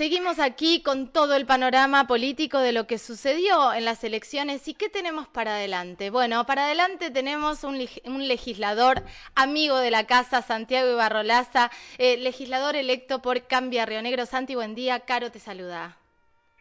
Seguimos aquí con todo el panorama político de lo que sucedió en las elecciones y qué tenemos para adelante. Bueno, para adelante tenemos un, legislador amigo de la casa, Santiago Ibarrolaza, eh, legislador electo por Cambia Río Negro. Santi, buen día. Caro te saluda.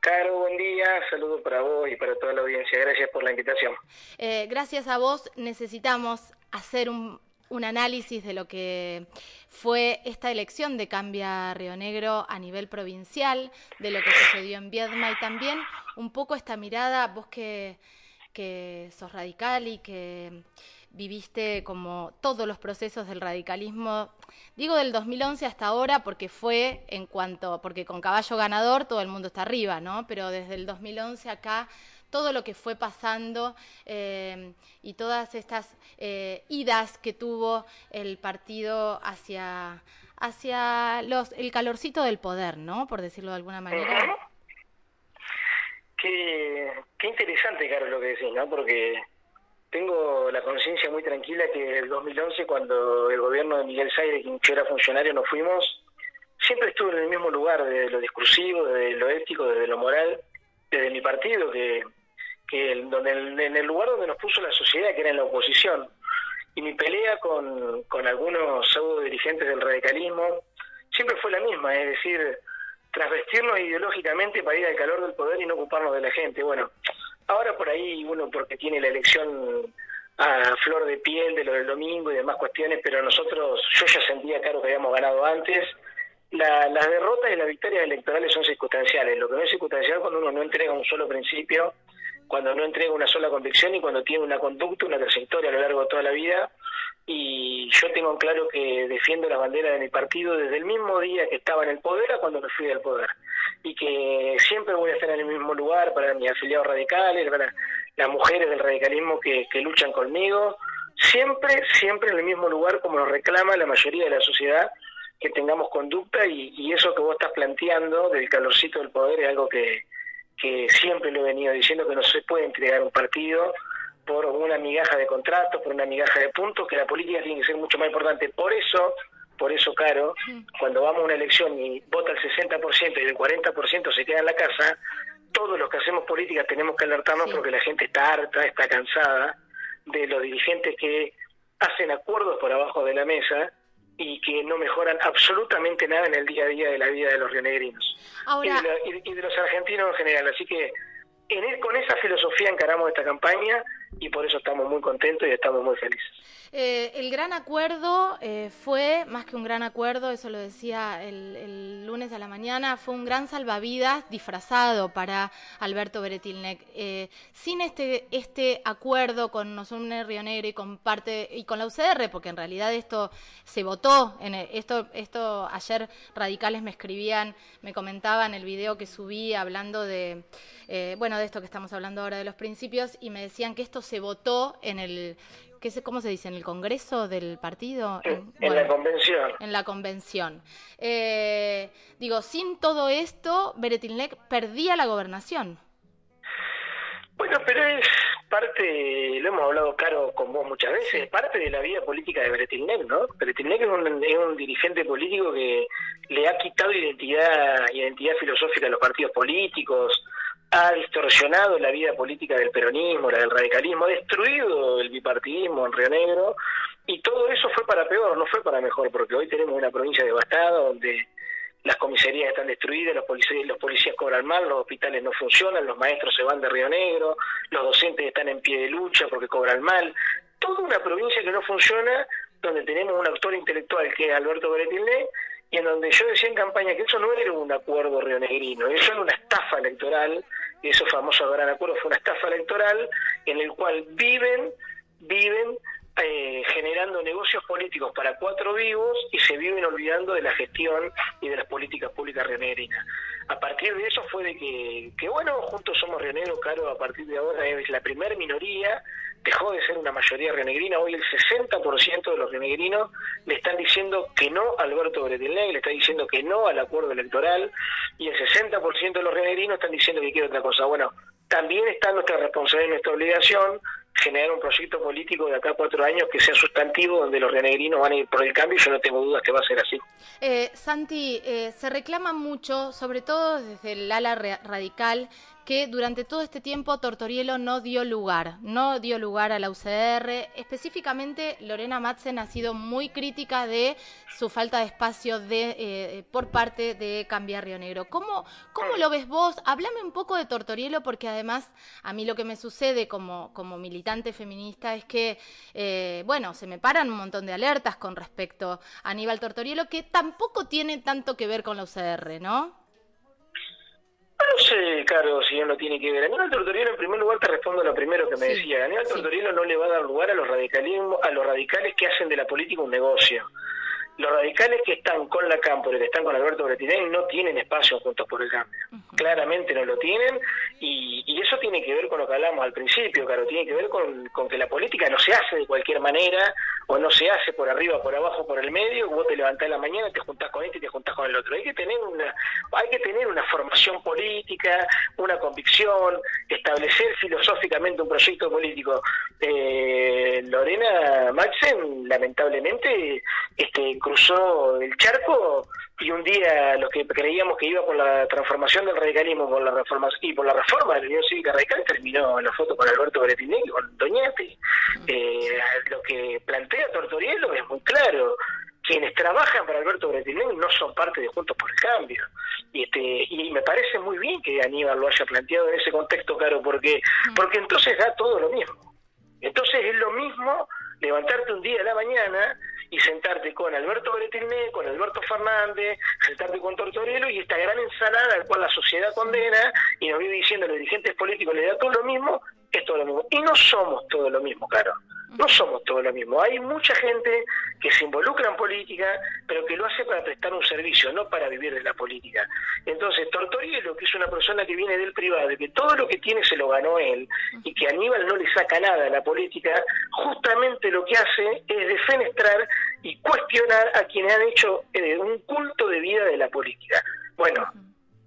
Caro, buen día. Saludos para vos y para toda la audiencia. Gracias por la invitación. Eh, gracias a vos. Necesitamos hacer un, un análisis de lo que fue esta elección de Cambia Río Negro a nivel provincial, de lo que sucedió en Viedma y también un poco esta mirada, vos que, que sos radical y que viviste como todos los procesos del radicalismo, digo del 2011 hasta ahora porque fue en cuanto, porque con caballo ganador todo el mundo está arriba, ¿no? Pero desde el 2011 acá todo lo que fue pasando eh, y todas estas eh, idas que tuvo el partido hacia, hacia los, el calorcito del poder, ¿no? Por decirlo de alguna manera. Qué, qué interesante, Carlos, lo que decís, ¿no? Porque tengo la conciencia muy tranquila que el 2011, cuando el gobierno de Miguel Saire, quien yo era funcionario, nos fuimos, siempre estuve en el mismo lugar, de lo discursivo, de lo ético, de lo moral, desde mi partido, que que donde en el lugar donde nos puso la sociedad, que era en la oposición. Y mi pelea con, con algunos pseudo dirigentes del radicalismo siempre fue la misma, es decir, trasvestirnos ideológicamente para ir al calor del poder y no ocuparnos de la gente. Bueno, ahora por ahí uno porque tiene la elección a flor de piel de lo del domingo y demás cuestiones, pero nosotros, yo ya sentía claro que habíamos ganado antes. La, las derrotas y las victorias electorales son circunstanciales. Lo que no es circunstancial cuando uno no entrega un solo principio cuando no entrega una sola convicción y cuando tiene una conducta, una trayectoria a lo largo de toda la vida. Y yo tengo claro que defiendo la bandera de mi partido desde el mismo día que estaba en el poder a cuando me fui del poder. Y que siempre voy a estar en el mismo lugar para mis afiliados radicales, para las mujeres del radicalismo que, que luchan conmigo. Siempre, siempre en el mismo lugar como nos reclama la mayoría de la sociedad que tengamos conducta y, y eso que vos estás planteando del calorcito del poder es algo que, que siempre lo he venido diciendo que no se puede entregar un partido por una migaja de contratos, por una migaja de puntos, que la política tiene que ser mucho más importante. Por eso, por eso, Caro, cuando vamos a una elección y vota el 60% y el 40% se queda en la casa, todos los que hacemos política tenemos que alertarnos porque la gente está harta, está cansada de los dirigentes que hacen acuerdos por abajo de la mesa y que no mejoran absolutamente nada en el día a día de la vida de los rionegrinos y, de los argentinos en general. Así que en, con esa filosofía encaramos esta campaña y por eso estamos muy contentos y estamos muy felices. Eh, el gran acuerdo eh, fue, más que un gran acuerdo, eso lo decía el, lunes a la mañana, fue un gran salvavidas disfrazado para Alberto Beretilnec. Eh, sin este, este acuerdo con Nosune Río Negro y con parte y con la UCR, porque en realidad esto se votó, en esto, esto ayer radicales me escribían, me comentaban el video que subí hablando de, bueno, de esto que estamos hablando ahora de los principios y me decían que esto se votó en el, ¿qué sé, ¿cómo se dice? ¿En el Congreso del partido? En, la convención. En la convención. Eh, digo, sin todo esto, Beretilnec perdía la gobernación. Bueno, pero es parte, lo hemos hablado claro con vos muchas veces, parte de la vida política de Beretilnec, ¿no? Beretilnec es un, es un dirigente político que le ha quitado identidad, identidad filosófica a los partidos políticos, ha distorsionado la vida política del peronismo, la del radicalismo, ha destruido el bipartidismo en Río Negro y todo eso fue para peor, no fue para mejor, porque hoy tenemos una provincia devastada donde las comisarías están destruidas, los policías, los policías cobran mal, los hospitales no funcionan, los maestros se van de Río Negro, los docentes están en pie de lucha porque cobran mal, toda una provincia que no funciona, donde tenemos un actor intelectual que es Alberto Beretilné, y en donde yo decía en campaña que eso no era un acuerdo rionegrino, eso era una estafa electoral, y eso famoso gran acuerdo fue una estafa electoral en el cual viven, viven eh, generando negocios políticos para cuatro vivos y se viven olvidando de la gestión y de las políticas públicas rionegrinas. A partir de eso fue de que, que bueno, juntos somos rioneros, Caro, a partir de ahora es la primer minoría dejó de ser una mayoría renegrina, hoy el 60% de los renegrinos le están diciendo que no a Alberto Bretilnec, le está diciendo que no al acuerdo electoral, y el 60% de los renegrinos están diciendo que quiere otra cosa. Bueno, también está nuestra responsabilidad y nuestra obligación generar un proyecto político de acá a cuatro años que sea sustantivo, donde los renegrinos van a ir por el cambio y yo no tengo dudas que va a ser así. Eh, Santi, eh, se reclama mucho, sobre todo desde el ala radical, que durante todo este tiempo Tortorielo no dio lugar, no dio lugar a la UCR. Específicamente, Lorena Matzen ha sido muy crítica de su falta de espacio de, eh, por parte de Cambiar Río Negro. ¿Cómo, ¿Cómo lo ves vos? Háblame un poco de Tortorielo, porque además a mí lo que me sucede como, como militante feminista es que, eh, bueno, se me paran un montón de alertas con respecto a Aníbal Tortorielo, que tampoco tiene tanto que ver con la UCR, ¿no? No sé, Caro, si no tiene que ver. Aníbal Tortorielo, en primer lugar, te respondo a lo primero que me decía. Aníbal Tortorielo no le va a dar lugar a los radicalismos, a los radicales que hacen de la política un negocio. Los radicales que están con la Cámpora y que están con Alberto Bretinelli no tienen espacio Juntos por el Cambio. Claramente no lo tienen y, y, eso tiene que ver con lo que hablamos al principio, claro, tiene que ver con, con, que la política no se hace de cualquier manera o no se hace por arriba, por abajo, por el medio, vos te levantás en la mañana, te juntás con este y te juntás con el otro. Hay que tener una, hay que tener una formación política, una convicción, establecer filosóficamente un proyecto político. Eh, Lorena Maxen, lamentablemente, este cruzó el charco y un día los que creíamos que iba por la transformación del radicalismo por la reforma y por la reforma de la Unión Cívica Radical terminó en la foto con Alberto y con Doñate. Eh, lo que plantea Tortorielo es muy claro. Quienes trabajan para Alberto Bretinelli no son parte de Juntos por el Cambio. Y, este, y me parece muy bien que Aníbal lo haya planteado en ese contexto, claro, porque, porque entonces da todo lo mismo. Entonces es lo mismo levantarte un día a la mañana y sentarte con Alberto Bretilné, con Alberto Fernández, sentarte con Tortorello y esta gran ensalada al cual la sociedad condena y nos vive diciendo a los dirigentes políticos le da todo lo mismo, es todo lo mismo. Y no somos todo lo mismo, claro. No somos todo lo mismo. Hay mucha gente que se involucra en política, pero que lo hace para prestar un servicio, no para vivir de la política. Entonces, Tortorielo, que es una persona que viene del privado, y que todo lo que tiene se lo ganó él, y que Aníbal no le saca nada a la política, justamente lo que hace es defenestrar y cuestionar a quienes han hecho eh, un culto de vida de la política. Bueno,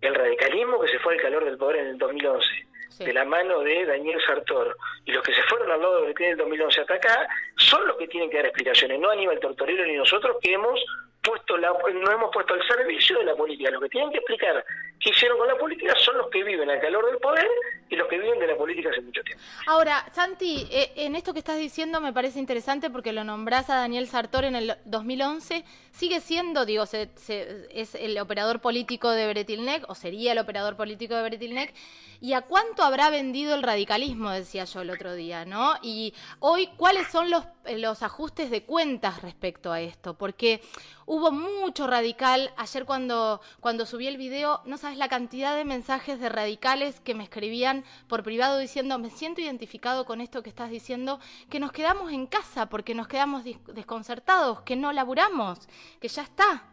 el radicalismo que se fue al calor del poder en el 2011 de la mano de Daniel Sartor. Y los que se fueron al lado de tiene el 2011 hasta acá son los que tienen que dar explicaciones, no Aníbal Tortorero ni nosotros que hemos puesto la, no hemos puesto al servicio de la política. Los que tienen que explicar hicieron con la política son los que viven al calor del poder y los que viven de la política hace mucho tiempo. Ahora, Santi, eh, en esto que estás diciendo me parece interesante porque lo nombrás a Daniel Sartor en el 2011. Sigue siendo, digo, es el operador político de Bretilnec, o sería el operador político de Bretilnec. ¿Y a cuánto habrá vendido el radicalismo? Decía yo el otro día, ¿no? Y hoy, ¿cuáles son los ajustes de cuentas respecto a esto? Porque hubo mucho radical. Ayer cuando, cuando subí el video, no sabes la cantidad de mensajes de radicales que me escribían por privado diciendo, me siento identificado con esto que estás diciendo, que nos quedamos en casa porque nos quedamos desconcertados, que no laburamos, que ya está.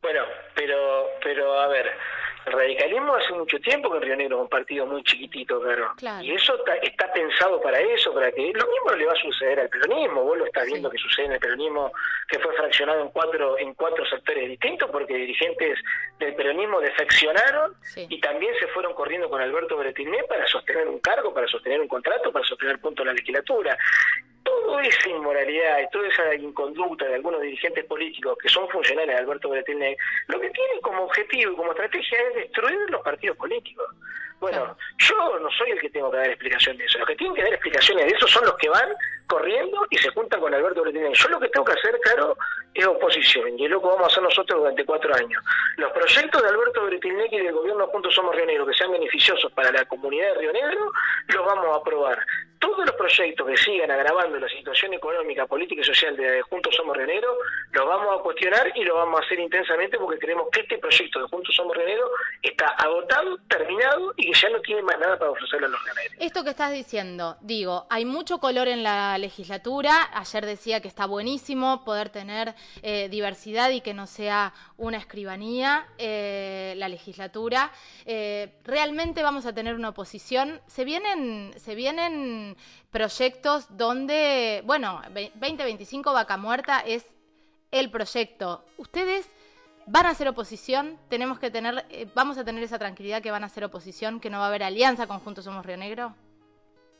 Bueno, pero, pero a ver, el radicalismo hace mucho tiempo que en Río Negro es un partido muy chiquitito, claro. Y eso está, pensado para eso, para que lo mismo le va a suceder al peronismo. Vos lo estás viendo que sucede en el peronismo, que fue fraccionado en cuatro en cuatro sectores distintos, porque dirigentes del peronismo defeccionaron y también se fueron corriendo con Alberto Bretilné para sostener un cargo, para sostener un contrato, para sostener punto en la legislatura toda esa inmoralidad y toda esa inconducta de algunos dirigentes políticos que son funcionarios de Alberto Bretilnec, lo que tienen como objetivo y como estrategia es destruir los partidos políticos. Bueno, yo no soy el que tengo que dar explicación de eso. Los que tienen que dar explicaciones de eso son los que van corriendo y se juntan con Alberto Bretilnec. Yo lo que tengo que hacer, claro, es oposición, y es lo que vamos a hacer nosotros durante cuatro años. Los proyectos de Alberto Bretilnec y del gobierno Juntos Somos Río Negro que sean beneficiosos para la comunidad de Río Negro, los vamos a aprobar todos los proyectos que sigan agravando la situación económica, política y social de Juntos Somos Renero, los vamos a cuestionar y lo vamos a hacer intensamente porque creemos que este proyecto de Juntos Somos Renero está agotado, terminado y que ya no tiene más nada para ofrecerle a los reneros. Esto que estás diciendo, digo, hay mucho color en la legislatura. Ayer decía que está buenísimo poder tener eh, diversidad y que no sea una escribanía eh, la legislatura. Eh, realmente vamos a tener una oposición. Se vienen, se vienen proyectos donde, bueno, 2025 Vaca Muerta es el proyecto. ¿Ustedes van a ser oposición, tenemos que tener, eh, vamos a tener esa tranquilidad que van a ser oposición, que no va a haber alianza con Juntos Somos Río Negro.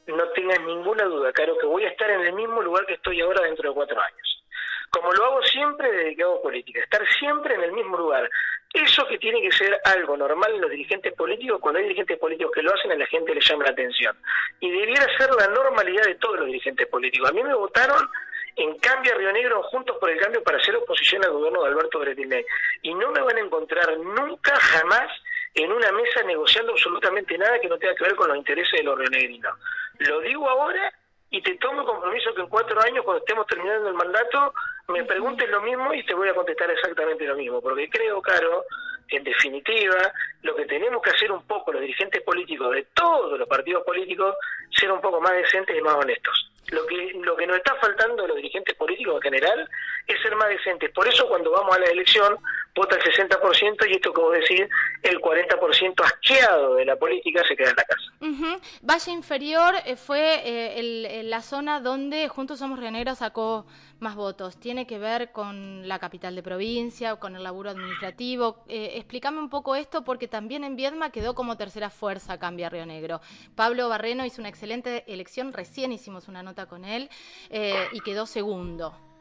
No tengas ninguna duda, Caro, que voy a estar en el mismo lugar que estoy ahora dentro de cuatro años. Como lo hago siempre desde que hago política, estar siempre en el mismo lugar. Eso que tiene que ser algo normal en los dirigentes políticos, cuando hay dirigentes políticos que lo hacen, a la gente le llama la atención. Y debiera ser la normalidad de todos los dirigentes políticos. A mí me votaron en Cambio a Río Negro, Juntos por el Cambio, para hacer oposición al gobierno de Alberto Bretilney. Y no me van a encontrar nunca, jamás, en una mesa negociando absolutamente nada que no tenga que ver con los intereses de los rionegrinos. Lo digo ahora y te tomo compromiso que en cuatro años, cuando estemos terminando el mandato, me preguntes lo mismo y te voy a contestar exactamente lo mismo, porque creo, Caro, que en definitiva lo que tenemos que hacer un poco los dirigentes políticos de todos los partidos políticos, ser un poco más decentes y más honestos. Lo que, lo que nos está faltando a los dirigentes políticos en general es ser más decentes. Por eso cuando vamos a la elección vota el 60% y esto, como decir, el 40% asqueado de la política se queda en la casa. Valle Inferior eh, fue eh, la zona donde Juntos Somos Río Negro sacó más votos. ¿Tiene que ver con la capital de provincia, con el laburo administrativo? Eh, explícame un poco esto porque también en Viedma quedó como tercera fuerza Cambia Río Negro. Pablo Barreno hizo una excelente elección, recién hicimos una nota con él eh, y quedó segundo.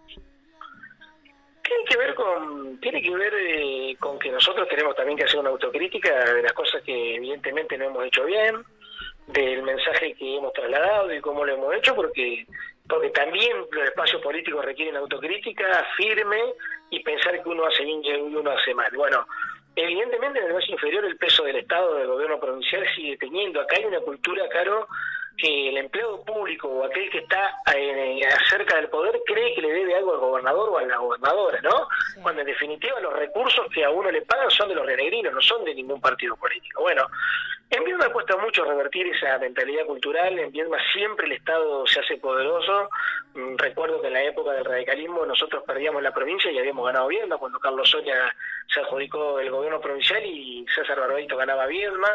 Que ver con tiene que ver eh, con que nosotros tenemos también que hacer una autocrítica de las cosas que evidentemente no hemos hecho bien, del mensaje que hemos trasladado y cómo lo hemos hecho, porque porque también los espacios políticos requieren autocrítica firme y pensar que uno hace bien y uno hace mal. Bueno, evidentemente en el Valle Inferior el peso del Estado, del gobierno provincial sigue teniendo. Acá hay una cultura, Caro, que el empleado público o aquel que está eh, cerca del poder cree que le debe algo al gobernador o a la gobernadora, ¿no? Cuando en definitiva los recursos que a uno le pagan son de los renegrinos, no son de ningún partido político. Bueno, en Viedma cuesta mucho revertir esa mentalidad cultural, en Viedma siempre el Estado se hace poderoso. Mm, recuerdo que en la época del radicalismo nosotros perdíamos la provincia y habíamos ganado Viedma cuando Carlos Soria se adjudicó el gobierno provincial y César Barbarito ganaba Viedma.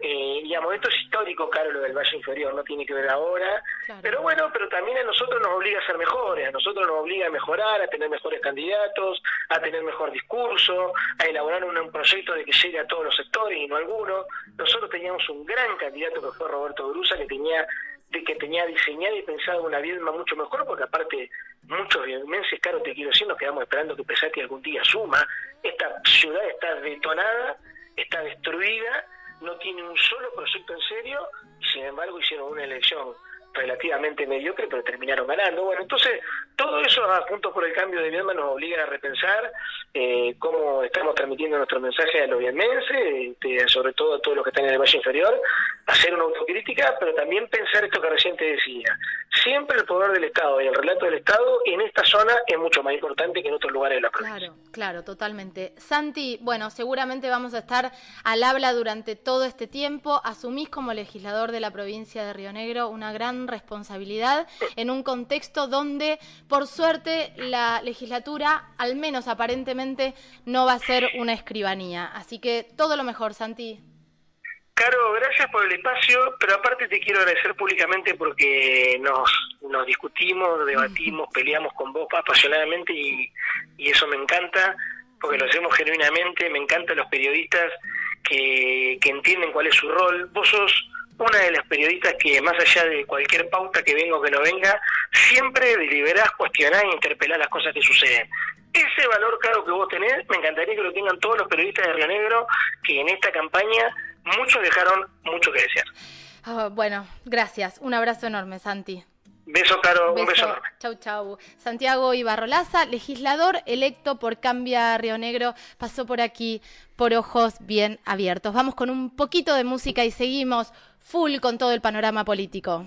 Eh, digamos, esto es histórico, claro, lo del Valle Inferior, no tiene que ver ahora. Pero bueno, pero también a nosotros nos obliga a ser mejores, a nosotros nos obliga a mejorar, a tener mejores candidatos, a tener mejor discurso, a elaborar un, un proyecto de que llegue a todos los sectores y no a algunos. Nosotros teníamos un gran candidato que fue Roberto Brusa, que tenía de que tenía diseñado y pensado una Viedma mucho mejor, porque aparte muchos viedmenses, claro, te quiero decir, nos quedamos esperando que Pesati algún día suma. Esta ciudad está detonada, está destruida, no tiene un solo proyecto en serio, y sin embargo hicieron una elección relativamente mediocre, pero terminaron ganando. Bueno, entonces todo eso, juntos por el cambio de Viedma, nos obliga a repensar eh, cómo estamos transmitiendo nuestro mensaje a los vietmenses, este, sobre todo a todos los que están en el Valle Inferior, hacer una autocrítica, pero también pensar esto que recién te decía. Siempre el poder del Estado y el relato del Estado en esta zona es mucho más importante que en otros lugares de la provincia. Claro, claro, totalmente. Santi, bueno, seguramente vamos a estar al habla durante todo este tiempo. Asumís como legislador de la provincia de Río Negro una gran responsabilidad en un contexto donde, por suerte, la legislatura, al menos aparentemente, no va a ser una escribanía. Así que todo lo mejor, Santi. Caro, gracias por el espacio, pero aparte te quiero agradecer públicamente porque nos, nos discutimos, debatimos, peleamos con vos apasionadamente y, y eso me encanta, porque lo hacemos genuinamente, me encantan los periodistas que, que entienden cuál es su rol. Vos sos una de las periodistas que más allá de cualquier pauta que venga o que no venga, siempre deliberás, cuestionás e interpelás las cosas que suceden. Ese valor claro que vos tenés, me encantaría que lo tengan todos los periodistas de Río Negro, que en esta campaña muchos dejaron mucho que desear. Ah, bueno, gracias. Un abrazo enorme, Santi. Beso, Caro. Un beso enorme. Chau, chau. Santiago Ibarrolaza, legislador electo por Cambia Río Negro, pasó por aquí por ojos bien abiertos. Vamos con un poquito de música y seguimos full con todo el panorama político.